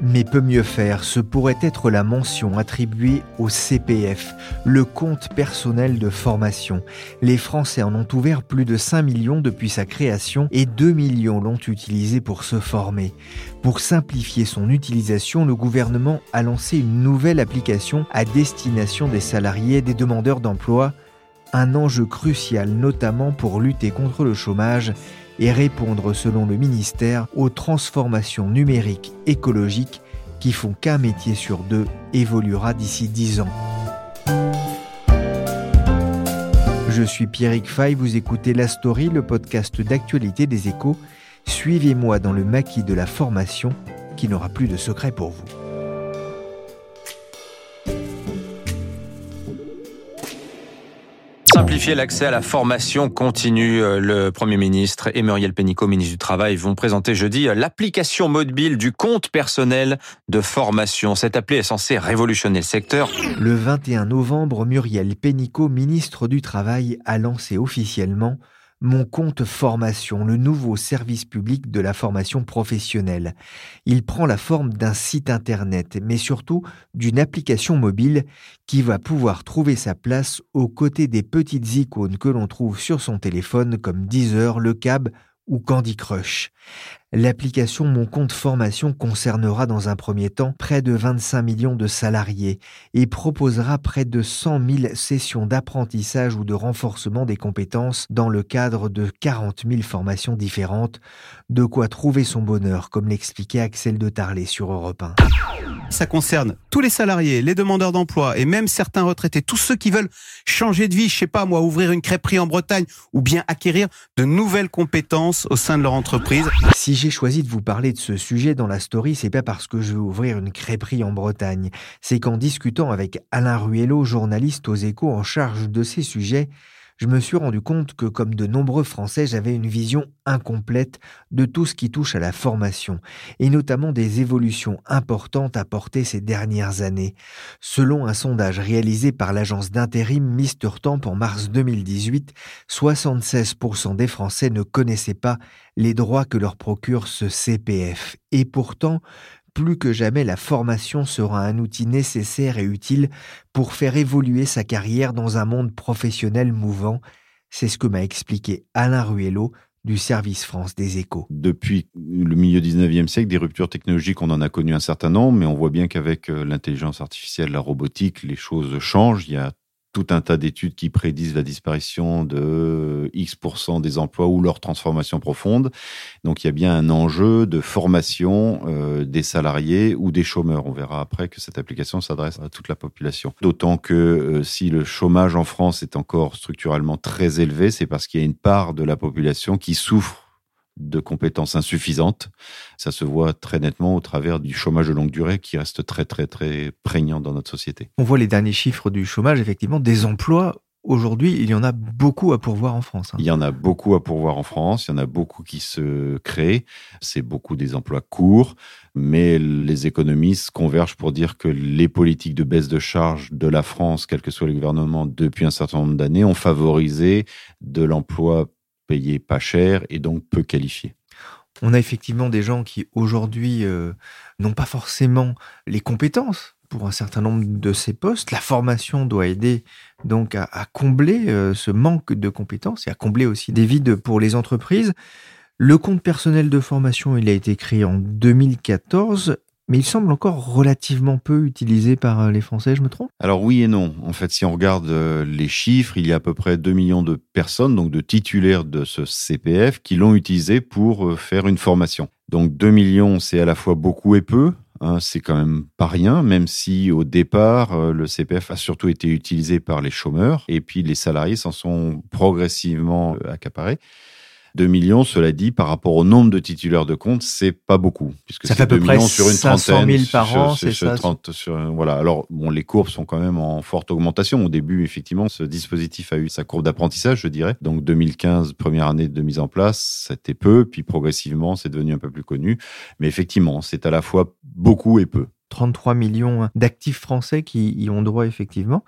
mais peut mieux faire, ce pourrait être la mention attribuée au CPF, le compte personnel de formation. Les Français en ont ouvert plus de 5 millions depuis sa création et 2 millions l'ont utilisé pour se former. Pour simplifier son utilisation, le gouvernement a lancé une nouvelle application à destination des salariés et des demandeurs d'emploi, un enjeu crucial notamment pour lutter contre le chômage et répondre, selon le ministère, aux transformations numériques écologiques qui font qu'un métier sur deux évoluera d'ici dix ans. Je suis Pierrick Fay, vous écoutez La Story, le podcast d'actualité des échos. Suivez-moi dans le maquis de la formation qui n'aura plus de secret pour vous. Simplifier l'accès à la formation continue. Euh, le Premier ministre et Muriel Pénicaud, ministre du Travail, vont présenter jeudi euh, l'application mobile du compte personnel de formation. Cette appli est censée révolutionner le secteur. Le 21 novembre, Muriel Pénicaud, ministre du Travail, a lancé officiellement mon compte formation, le nouveau service public de la formation professionnelle. Il prend la forme d'un site internet, mais surtout d'une application mobile qui va pouvoir trouver sa place aux côtés des petites icônes que l'on trouve sur son téléphone comme Deezer, le Cab ou Candy Crush. L'application Mon compte formation concernera dans un premier temps près de 25 millions de salariés et proposera près de 100 000 sessions d'apprentissage ou de renforcement des compétences dans le cadre de 40 000 formations différentes, de quoi trouver son bonheur, comme l'expliquait Axel de Tarlet sur Europe 1. Ça concerne tous les salariés, les demandeurs d'emploi et même certains retraités, tous ceux qui veulent changer de vie, je sais pas moi, ouvrir une crêperie en Bretagne ou bien acquérir de nouvelles compétences au sein de leur entreprise. Si j'ai choisi de vous parler de ce sujet dans la story, c'est pas parce que je veux ouvrir une crêperie en Bretagne, c'est qu'en discutant avec Alain Ruello, journaliste aux échos en charge de ces sujets, je me suis rendu compte que, comme de nombreux Français, j'avais une vision incomplète de tout ce qui touche à la formation, et notamment des évolutions importantes apportées ces dernières années. Selon un sondage réalisé par l'agence d'intérim Mister Temp en mars 2018, 76% des Français ne connaissaient pas les droits que leur procure ce CPF. Et pourtant, plus que jamais, la formation sera un outil nécessaire et utile pour faire évoluer sa carrière dans un monde professionnel mouvant. C'est ce que m'a expliqué Alain Ruello du service France des échos. Depuis le milieu 19e siècle, des ruptures technologiques, on en a connu un certain nombre, mais on voit bien qu'avec euh, l'intelligence artificielle, la robotique, les choses changent. Tout un tas d'études qui prédisent la disparition de X% des emplois ou leur transformation profonde. Donc il y a bien un enjeu de formation euh, des salariés ou des chômeurs. On verra après que cette application s'adresse à toute la population. D'autant que euh, si le chômage en France est encore structurellement très élevé, c'est parce qu'il y a une part de la population qui souffre de compétences insuffisantes. Ça se voit très nettement au travers du chômage de longue durée qui reste très très très prégnant dans notre société. On voit les derniers chiffres du chômage, effectivement, des emplois. Aujourd'hui, il y en a beaucoup à pourvoir en France. hein. Il y en a beaucoup à pourvoir en France, il y en a beaucoup qui se créent, c'est beaucoup des emplois courts, mais les économistes convergent pour dire que les politiques de baisse de charges de la France, quel que soit le gouvernement, depuis un certain nombre d'années, ont favorisé de l'emploi payé pas cher et donc peu qualifié. On a effectivement des gens qui aujourd'hui euh, n'ont pas forcément les compétences pour un certain nombre de ces postes. La formation doit aider donc à, à combler euh, ce manque de compétences et à combler aussi des vides pour les entreprises. Le compte personnel de formation, il a été créé en 2014. Mais il semble encore relativement peu utilisé par euh, les Français, je me trompe? Alors oui et non. En fait, si on regarde euh, les chiffres, il y a à peu près 2 millions de personnes, donc de titulaires de ce CPF, qui l'ont utilisé pour euh, faire une formation. Donc 2 millions, c'est à la fois beaucoup et peu. Hein, c'est quand même pas rien, même si au départ, le CPF a surtout été utilisé par les chômeurs, et puis les salariés s'en sont progressivement accaparés. 2 millions, cela dit, par rapport au nombre de titulaires de compte, c'est pas beaucoup. Puisque ça fait à peu près sur une trentaine. 000 par an, c'est ça 30, Voilà. Alors, bon, les courbes sont quand même en forte augmentation. Au début, effectivement, ce dispositif a eu sa courbe d'apprentissage, je dirais. Donc, 2015, première année de mise en place, c'était peu. Puis, progressivement, c'est devenu un peu plus connu. Mais effectivement, c'est à la fois beaucoup et peu. 33 millions d'actifs français qui y ont droit effectivement.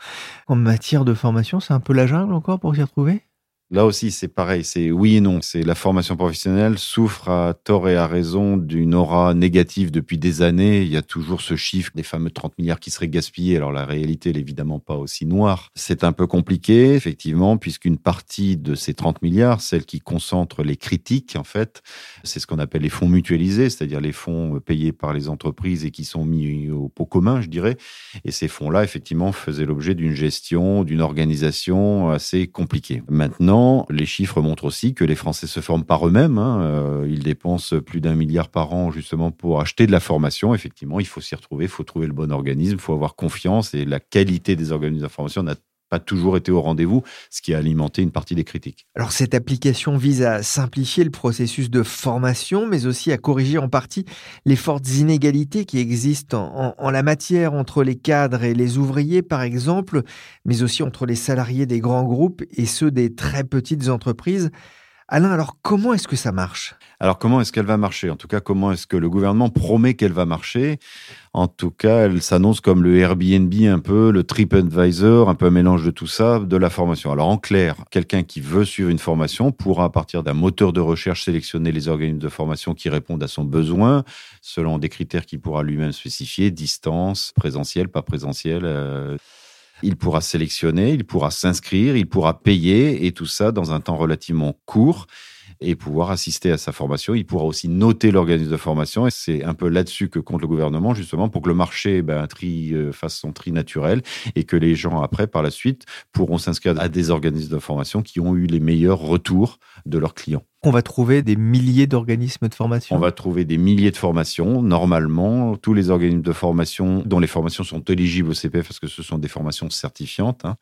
En matière de formation, c'est un peu la jungle encore pour s'y retrouver? Là aussi, c'est pareil, c'est oui et non. C'est la formation professionnelle souffre à tort et à raison d'une aura négative depuis des années. Il y a toujours ce chiffre des fameux 30 milliards qui seraient gaspillés. Alors la réalité, elle est évidemment pas aussi noire. C'est un peu compliqué, effectivement, puisqu'une partie de ces 30 milliards, celle qui concentre les critiques, en fait, c'est ce qu'on appelle les fonds mutualisés, c'est-à-dire les fonds payés par les entreprises et qui sont mis au pot commun, je dirais. Et ces fonds-là, effectivement, faisaient l'objet d'une gestion, d'une organisation assez compliquée. Maintenant, les chiffres montrent aussi que les Français se forment par eux-mêmes. Hein. Euh, ils dépensent plus d'un milliard par an justement pour acheter de la formation. Effectivement, il faut s'y retrouver, il faut trouver le bon organisme, il faut avoir confiance et la qualité des organismes de formation n'a pas toujours été au rendez-vous, ce qui a alimenté une partie des critiques. Alors cette application vise à simplifier le processus de formation, mais aussi à corriger en partie les fortes inégalités qui existent en, la matière entre les cadres et les ouvriers, par exemple, mais aussi entre les salariés des grands groupes et ceux des très petites entreprises. Alain, alors comment est-ce que ça marche? Alors comment est-ce qu'elle va marcher? En tout cas, comment est-ce que le gouvernement promet qu'elle va marcher? En tout cas, elle s'annonce comme le Airbnb un peu, le TripAdvisor, un peu un mélange de tout ça, de la formation. Alors en clair, quelqu'un qui veut suivre une formation pourra à partir d'un moteur de recherche sélectionner les organismes de formation qui répondent à son besoin, selon des critères qu'il pourra lui-même spécifier, distance, présentiel, pas présentiel. Euh, il pourra sélectionner, il pourra s'inscrire, il pourra payer et tout ça dans un temps relativement court et pouvoir assister à sa formation. Il pourra aussi noter l'organisme de formation et c'est un peu là-dessus que compte le gouvernement justement pour que le marché ben, tri, euh, fasse son tri naturel et que les gens après par la suite pourront s'inscrire à des organismes de formation qui ont eu les meilleurs retours de leurs clients. On va trouver des milliers d'organismes de formation. On va trouver des milliers de formations. Normalement, tous les organismes de formation dont les formations sont éligibles au CPF parce que ce sont des formations certifiantes. Hein,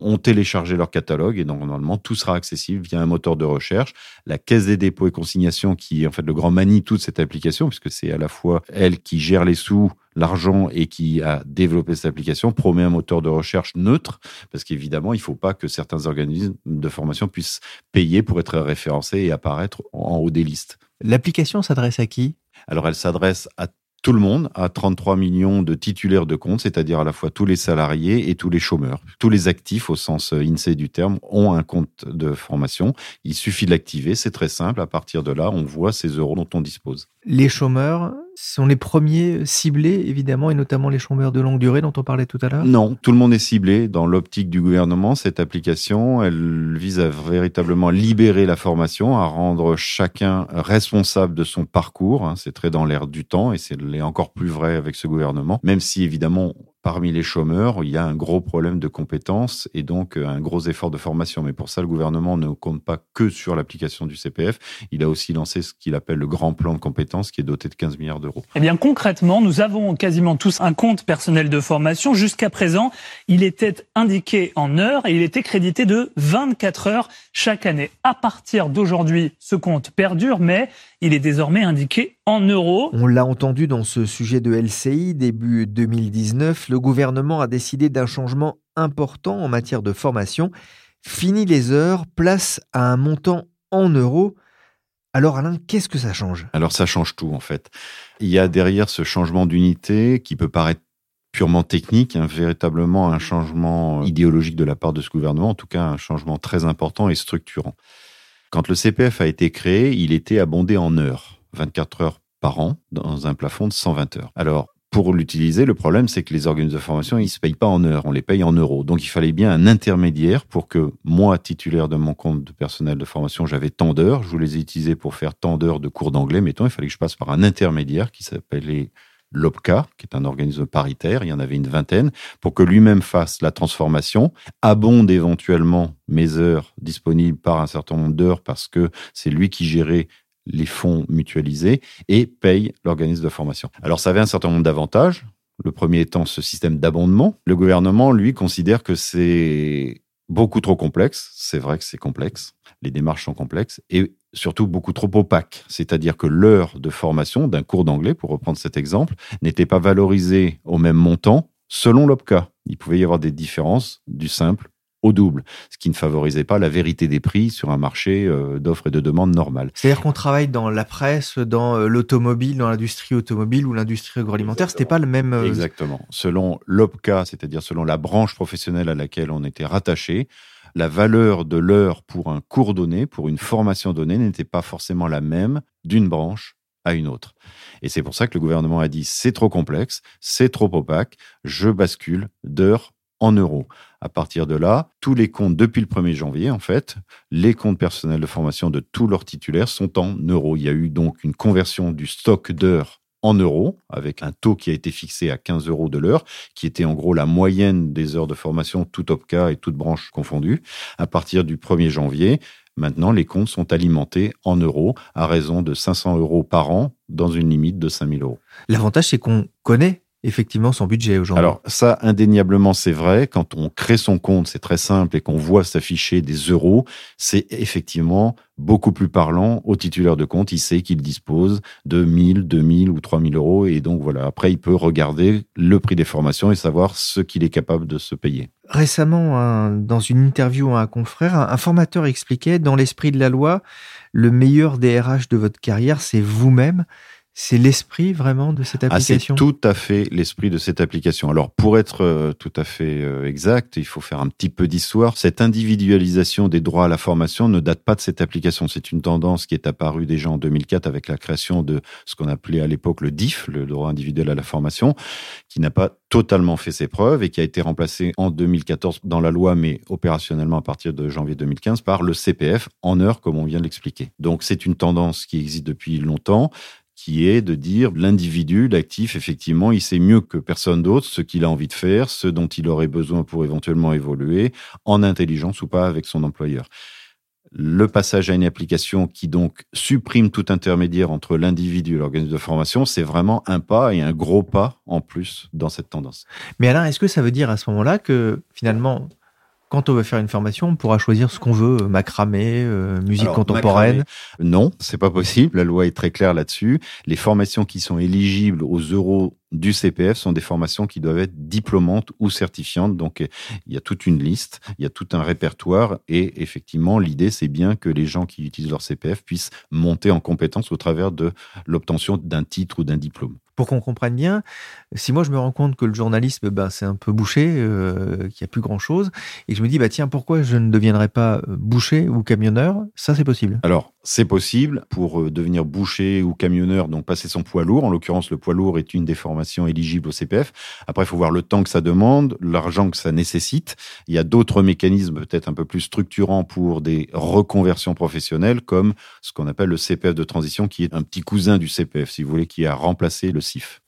ont téléchargé leur catalogue et normalement tout sera accessible via un moteur de recherche. La Caisse des dépôts et consignations, qui est en fait le grand Manitou de cette application, puisque c'est à la fois elle qui gère les sous, l'argent et qui a développé cette application, promet un moteur de recherche neutre, parce qu'évidemment, il ne faut pas que certains organismes de formation puissent payer pour être référencés et apparaître en haut des listes. L'application s'adresse à qui? Alors, elle s'adresse à tout le monde a 33 millions de titulaires de comptes, c'est-à-dire à la fois tous les salariés et tous les chômeurs. Tous les actifs, au sens euh, INSEE du terme, ont un compte de formation. Il suffit de l'activer, c'est très simple. À partir de là, on voit ces euros dont on dispose. Les chômeurs sont les premiers ciblés, évidemment, et notamment les chômeurs de longue durée dont on parlait tout à l'heure? Non, tout le monde est ciblé. Dans l'optique du gouvernement, cette application, elle vise à véritablement libérer la formation, à rendre chacun responsable de son parcours. Hein. C'est très dans l'air du temps et c'est encore plus vrai avec ce gouvernement, même si évidemment parmi les chômeurs, il y a un gros problème de compétences et donc euh, un gros effort de formation. Mais pour ça, le gouvernement ne compte pas que sur l'application du CPF. Il a aussi lancé ce qu'il appelle le grand plan de compétences qui est doté de 15 milliards d'euros. Eh bien, concrètement, nous avons quasiment tous un compte personnel de formation. Jusqu'à présent, il était indiqué en heures et il était crédité de 24 heures chaque année. À partir d'aujourd'hui, ce compte perdure, mais il est désormais indiqué en euros. On l'a entendu dans ce sujet de LCI, début 2019, le gouvernement a décidé d'un changement important en matière de formation. Fini les heures, place à un montant en euros. Alors Alain, qu'est-ce que ça change? Alors ça change tout en fait. Il y a derrière ce changement d'unité qui peut paraître purement technique, un, véritablement un changement idéologique de la part de ce gouvernement, en tout cas un changement très important et structurant. Quand le CPF a été créé, il était abondé en heures, 24 heures par an, dans un plafond de 120 heures. Alors, pour l'utiliser, le problème, c'est que les organismes de formation, ils ne se payent pas en heures, on les paye en euros. Donc, il fallait bien un intermédiaire pour que moi, titulaire de mon compte de personnel de formation, j'avais tant d'heures, je voulais les utiliser pour faire tant d'heures de cours d'anglais, mettons, il fallait que je passe par un intermédiaire qui s'appelait l'OPCA, qui est un organisme paritaire, il y en avait une vingtaine, pour que lui-même fasse la transformation, abonde éventuellement mes heures disponibles par un certain nombre d'heures parce que c'est lui qui gérait les fonds mutualisés et paye l'organisme de formation. Alors ça avait un certain nombre d'avantages. Le premier étant ce système d'abondement. Le gouvernement, lui, considère que c'est beaucoup trop complexe. C'est vrai que c'est complexe. Les démarches sont complexes et surtout beaucoup trop opaques. C'est-à-dire que l'heure de formation d'un cours d'anglais, pour reprendre cet exemple, n'était pas valorisée au même montant selon l'OPCA. Il pouvait y avoir des différences du simple au double, ce qui ne favorisait pas la vérité des prix sur un marché euh, d'offres et de demandes normales. C'est-à-dire qu'on travaille dans la presse, dans euh, l'automobile, dans l'industrie automobile ou l'industrie agroalimentaire, c'était pas le même. Euh, Exactement. Selon l'OPCA, c'est-à-dire selon la branche professionnelle à laquelle on était rattaché, la valeur de l'heure pour un cours donné, pour une formation donnée, n'était pas forcément la même d'une branche à une autre. Et c'est pour ça que le gouvernement a dit c'est trop complexe, c'est trop opaque, je bascule d'heure en euros. À partir de là, tous les comptes, depuis le 1er janvier, en fait, les comptes personnels de formation de tous leurs titulaires sont en euros. Il y a eu donc une conversion du stock d'heures en euros, avec un taux qui a été fixé à 15 euros de l'heure, qui était en gros la moyenne des heures de formation, tout OPCA et toutes branches confondues. À partir du 1er janvier, maintenant, les comptes sont alimentés en euros à raison de 500 euros par an dans une limite de 5000 euros. L'avantage, c'est qu'on connaît effectivement son budget aujourd'hui. Alors ça, indéniablement, c'est vrai. Quand on crée son compte, c'est très simple et qu'on voit s'afficher des euros, c'est effectivement beaucoup plus parlant au titulaire de compte. Il sait qu'il dispose de 1000, 2000 ou 3000 euros et donc voilà. Après, il peut regarder le prix des formations et savoir ce qu'il est capable de se payer. Récemment, dans une interview à un confrère, un formateur expliquait, dans l'esprit de la loi, le meilleur DRH de votre carrière, c'est vous-même. C'est l'esprit vraiment de cette application ah, C'est tout à fait l'esprit de cette application. Alors pour être euh, tout à fait euh, exact, il faut faire un petit peu d'histoire. Cette individualisation des droits à la formation ne date pas de cette application. C'est une tendance qui est apparue déjà en 2004 avec la création de ce qu'on appelait à l'époque le DIF, le droit individuel à la formation, qui n'a pas totalement fait ses preuves et qui a été remplacé en 2014 dans la loi, mais opérationnellement à partir de janvier 2015 par le CPF en heure, comme on vient de l'expliquer. Donc c'est une tendance qui existe depuis longtemps qui est de dire l'individu, l'actif, effectivement, il sait mieux que personne d'autre ce qu'il a envie de faire, ce dont il aurait besoin pour éventuellement évoluer, en intelligence ou pas avec son employeur. Le passage à une application qui donc supprime tout intermédiaire entre l'individu et l'organisme de formation, c'est vraiment un pas et un gros pas en plus dans cette tendance. Mais Alain, est-ce que ça veut dire à ce moment-là que finalement, quand on veut faire une formation, on pourra choisir ce qu'on veut, euh, macramé, euh, musique contemporaine. Non, c'est pas possible. La loi est très claire là-dessus. Les formations qui sont éligibles aux euros du CPF sont des formations qui doivent être diplômantes ou certifiantes. Donc, il y a toute une liste, il y a tout un répertoire. Et effectivement, l'idée, c'est bien que les gens qui utilisent leur CPF puissent monter en compétence au travers de l'obtention d'un titre ou d'un diplôme pour qu'on comprenne bien, si moi je me rends compte que le journalisme, ben, c'est un peu bouché, euh, qu'il n'y a plus grand-chose, et je me dis, bah, tiens, pourquoi je ne deviendrais pas euh, boucher ou camionneur? Ça, c'est possible. Alors, c'est possible pour euh, devenir boucher ou camionneur, donc passer son poids lourd. En l'occurrence, le poids lourd est une des formations éligibles au CPF. Après, il faut voir le temps que ça demande, l'argent que ça nécessite. Il y a d'autres mécanismes peut-être un peu plus structurants pour des reconversions professionnelles, comme ce qu'on appelle le CPF de transition, qui est un petit cousin du CPF, si vous voulez, qui a remplacé le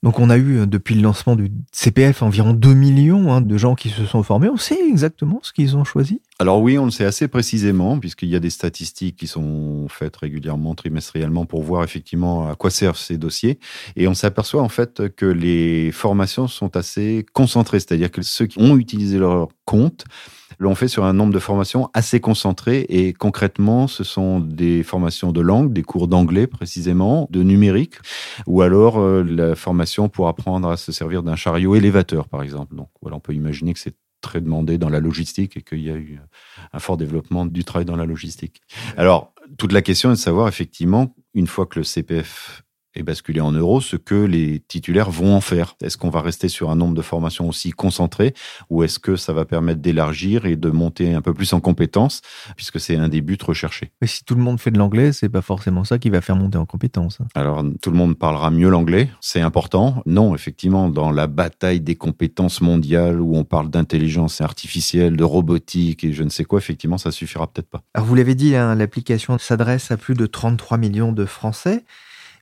donc on a eu, euh, depuis le lancement du CPF, environ 2 millions hein, de gens qui se sont formés. On sait exactement ce qu'ils ont choisi alors oui, on le sait assez précisément, puisqu'il y a des statistiques qui sont faites régulièrement, trimestriellement, pour voir effectivement à quoi servent ces dossiers. Et on s'aperçoit en fait que les formations sont assez concentrées, c'est-à-dire que ceux qui ont utilisé leur compte l'ont fait sur un nombre de formations assez concentré. Et concrètement, ce sont des formations de langue, des cours d'anglais précisément, de numérique, ou alors euh, la formation pour apprendre à se servir d'un chariot élévateur, par exemple. Donc voilà, on peut imaginer que c'est très demandé dans la logistique et qu'il y a eu un fort développement du travail dans la logistique. Alors, toute la question est de savoir effectivement, une fois que le CPF et basculer en euros ce que les titulaires vont en faire. Est-ce qu'on va rester sur un nombre de formations aussi concentré ou est-ce que ça va permettre d'élargir et de monter un peu plus en compétences puisque c'est un des buts recherchés? Mais si tout le monde fait de l'anglais, c'est pas forcément ça qui va faire monter en compétences. Alors tout le monde parlera mieux l'anglais, c'est important. Non, effectivement, dans la bataille des compétences mondiales où on parle d'intelligence artificielle, de robotique et je ne sais quoi, effectivement, ça suffira peut-être pas. Alors vous l'avez dit, hein, l'application s'adresse à plus de 33 millions de Français.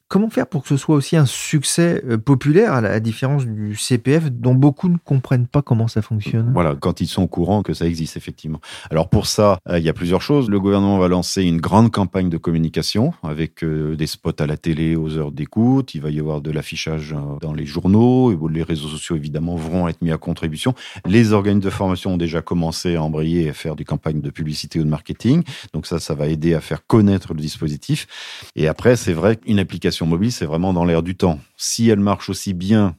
Comment faire pour que ce soit aussi un succès euh, populaire, à la différence du CPF, dont beaucoup ne comprennent pas comment ça fonctionne? Voilà, quand ils sont au courant que ça existe, effectivement. Alors pour ça, euh, il y a plusieurs choses. Le gouvernement va lancer une grande campagne de communication avec euh, des spots à la télé aux heures d'écoute. Il va y avoir de l'affichage dans les journaux. Les réseaux sociaux, évidemment, vont être mis à contribution. Les organismes de formation ont déjà commencé à embrayer et à faire des campagnes de publicité ou de marketing. Donc ça, ça va aider à faire connaître le dispositif. Et après, c'est vrai qu'une application mobile, c'est vraiment dans l'air du temps. Si elle marche aussi bien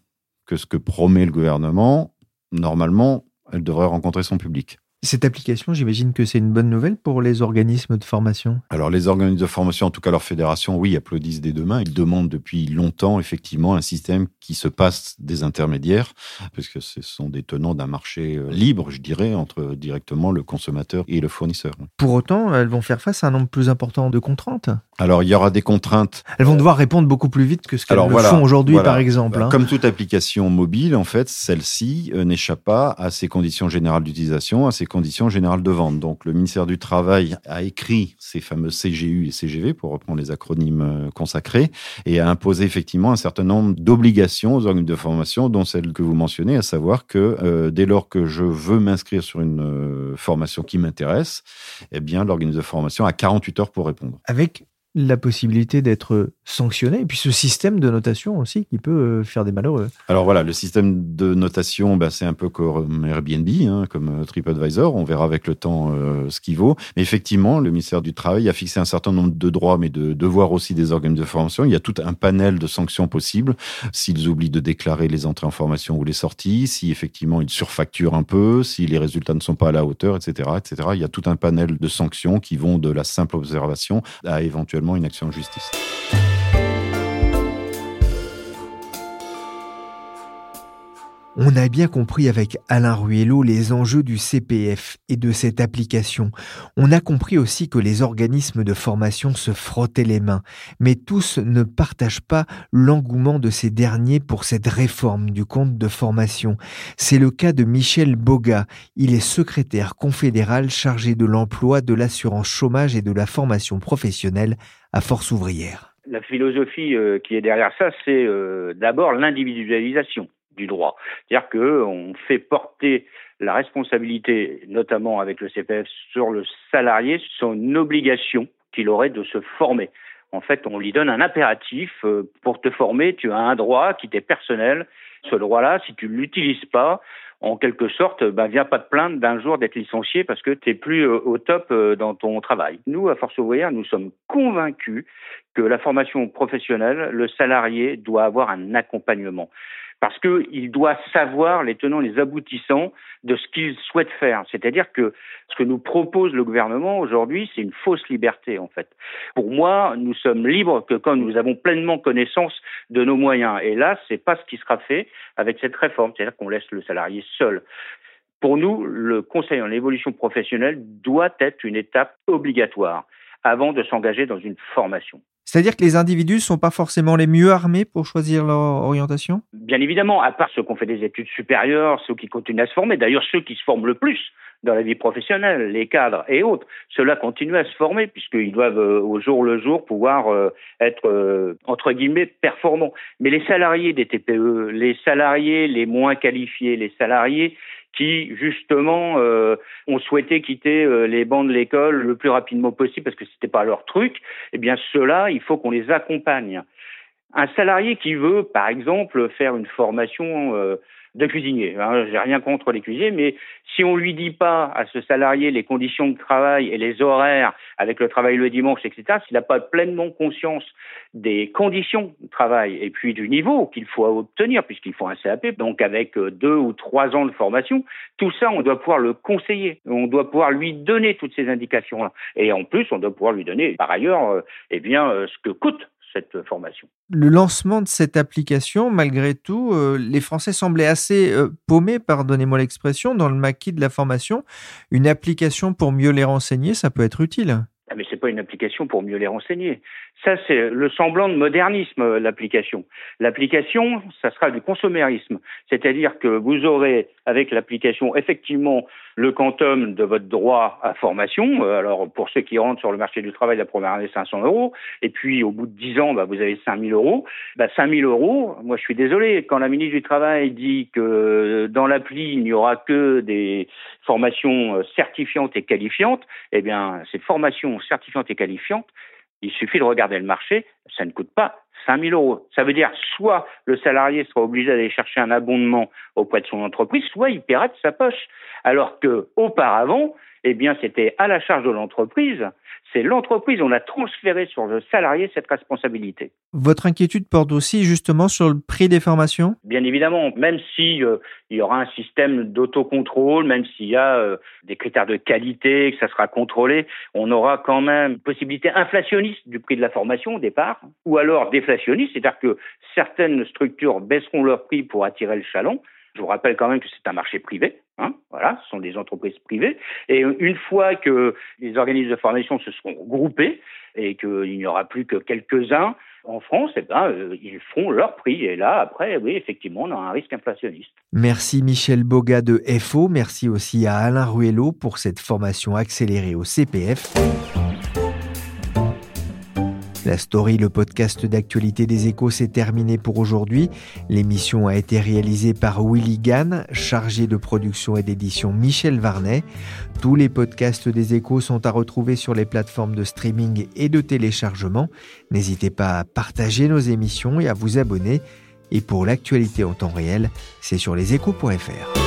que ce que promet le gouvernement, normalement, elle devrait rencontrer son public. Cette application, j'imagine que c'est une bonne nouvelle pour les organismes de formation. Alors les organismes de formation, en tout cas leur fédération, oui, applaudissent des deux mains. Ils demandent depuis longtemps, effectivement, un système qui se passe des intermédiaires, parce que ce sont des tenants d'un marché euh, libre, je dirais, entre directement le consommateur et le fournisseur. Pour autant, elles vont faire face à un nombre plus important de contraintes. Alors il y aura des contraintes. Elles vont devoir répondre beaucoup plus vite que ce qu'elles le font aujourd'hui, par exemple. Hein. Comme toute application mobile, en fait, celle-ci euh, n'échappe pas à ses conditions générales d'utilisation, à ses conditions générales de vente. Donc le ministère du Travail a écrit ces fameux CGU et CGV, pour reprendre les acronymes euh, consacrés, et a imposé effectivement un certain nombre d'obligations aux organismes de formation, dont celle que vous mentionnez, à savoir que euh, dès lors que je veux m'inscrire sur une euh, formation qui m'intéresse, eh bien l'organisme de formation a 48 heures pour répondre. Avec la possibilité d'être sanctionné, et puis ce système de notation aussi qui peut euh, faire des malheureux. Alors voilà, le système de notation, bah, c'est un peu comme Airbnb, hein, comme euh, TripAdvisor, on verra avec le temps euh, ce qu'il vaut. Mais effectivement, le ministère du Travail a fixé un certain nombre de droits, mais de devoirs aussi des organes de formation. Il y a tout un panel de sanctions possibles s'ils oublient de déclarer les entrées en formation ou les sorties, si effectivement ils surfacturent un peu, si les résultats ne sont pas à la hauteur, etc., etc. Il y a tout un panel de sanctions qui vont de la simple observation à éventuellement une action en justice. On a bien compris avec Alain Ruello les enjeux du CPF et de cette application. On a compris aussi que les organismes de formation se frottaient les mains, mais tous ne partagent pas l'engouement de ces derniers pour cette réforme du compte de formation. C'est le cas de Michel Boga. Il est secrétaire confédéral chargé de l'emploi, de l'assurance chômage et de la formation professionnelle à Force ouvrière. La philosophie euh, qui est derrière ça, c'est euh, d'abord l'individualisation du droit. C'est-à-dire qu'on fait porter la responsabilité, notamment avec le CPF, sur le salarié, son obligation qu'il aurait de se former. En fait, on lui donne un impératif euh, pour te former, tu as un droit qui t'est personnel. Ce droit-là, si tu ne l'utilises pas, en quelque sorte, ben, viens pas te plaindre d'un jour d'être licencié parce que tu n'es plus euh, au top euh, dans ton travail. Nous, à Force ouvrière, nous sommes convaincus que la formation professionnelle, le salarié doit avoir un accompagnement parce qu'il doit savoir les tenants, les aboutissants de ce qu'il souhaite faire. C'est-à-dire que ce que nous propose le gouvernement aujourd'hui, c'est une fausse liberté, en fait. Pour moi, nous sommes libres que quand nous avons pleinement connaissance de nos moyens. Et là, c'est pas ce qui sera fait avec cette réforme. C'est-à-dire qu'on laisse le salarié seul. Pour nous, le conseil en évolution professionnelle doit être une étape obligatoire avant de s'engager dans une formation. C'est-à-dire que les individus ne sont pas forcément les mieux armés pour choisir leur orientation? Bien évidemment, à part ceux qui ont fait des études supérieures, ceux qui continuent à se former, d'ailleurs ceux qui se forment le plus dans la vie professionnelle, les cadres et autres, ceux-là continuent à se former puisqu'ils doivent euh, au jour le jour pouvoir euh, être, euh, entre guillemets, performants. Mais les salariés des TPE, les salariés les moins qualifiés, les salariés qui justement euh, ont souhaité quitter euh, les bancs de l'école le plus rapidement possible parce que c'était pas leur truc, eh bien ceux-là, il faut qu'on les accompagne. Un salarié qui veut, par exemple, faire une formation euh, de cuisinier. J'ai rien contre les cuisiniers, mais si on lui dit pas à ce salarié les conditions de travail et les horaires avec le travail le dimanche, etc., s'il n'a pas pleinement conscience des conditions de travail et puis du niveau qu'il faut obtenir, puisqu'il faut un CAP, donc avec euh, deux ou trois ans de formation, tout ça, on doit pouvoir le conseiller. On doit pouvoir lui donner toutes ces indications-là. Et en plus, on doit pouvoir lui donner, par ailleurs, euh, eh bien, euh, ce que coûte cette formation. Le lancement de cette application, malgré tout, euh, les Français semblaient assez euh, paumés, pardonnez-moi l'expression, dans le maquis de la formation. Une application pour mieux les renseigner, ça peut être utile. Ah mais c'est c'est pas une application pour mieux les renseigner. Ça, c'est le semblant de modernisme, l'application. L'application, ça sera du consommérisme. C'est-à-dire que vous aurez, avec l'application, effectivement, le quantum de votre droit à formation. Euh, alors, pour ceux qui rentrent sur le marché du travail, la première année, 500 euros. Et puis, au bout de 10 ans, bah, vous avez 5000 euros. Bah, 5000 euros, moi, je suis désolé. Quand la ministre du Travail dit que dans l'appli, il n'y aura que des formations certifiantes et qualifiantes, eh bien, ces formations certifiantes et qualifiantes, il suffit de regarder le marché, ça ne coûte pas 5 000 euros. Ça veut dire soit le salarié sera obligé d'aller chercher un abondement auprès de son entreprise, soit il paiera de sa poche. Alors que auparavant, eh bien, c'était à la charge de l'entreprise c'est l'entreprise, on a transféré sur le salarié cette responsabilité. Votre inquiétude porte aussi justement sur le prix des formations? Bien évidemment, même si euh, il y aura un système d'autocontrôle, même s'il y a euh, des critères de qualité, que ça sera contrôlé, on aura quand même une possibilité inflationniste du prix de la formation au départ, ou alors déflationniste, c'est-à-dire que certaines structures baisseront leur prix pour attirer le chaland. Je vous rappelle quand même que c'est un marché privé. Hein, voilà, ce sont des entreprises privées. Et une fois que les organismes de formation se seront regroupés et qu'il n'y aura plus que quelques-uns en France, eh ben, euh, ils feront leur prix. Et là, après, oui, effectivement, on a un risque inflationniste. Merci Michel Boga de FO. Merci aussi à Alain Ruello pour cette formation accélérée au CPF. La story, le podcast d'actualité des échos, s'est terminé pour aujourd'hui. L'émission a été réalisée par Willy Gann, chargé de production et d'édition Michel Varnet. Tous les podcasts des échos sont à retrouver sur les plateformes de streaming et de téléchargement. N'hésitez pas à partager nos émissions et à vous abonner. Et pour l'actualité en temps réel, c'est sur leséchos.fr.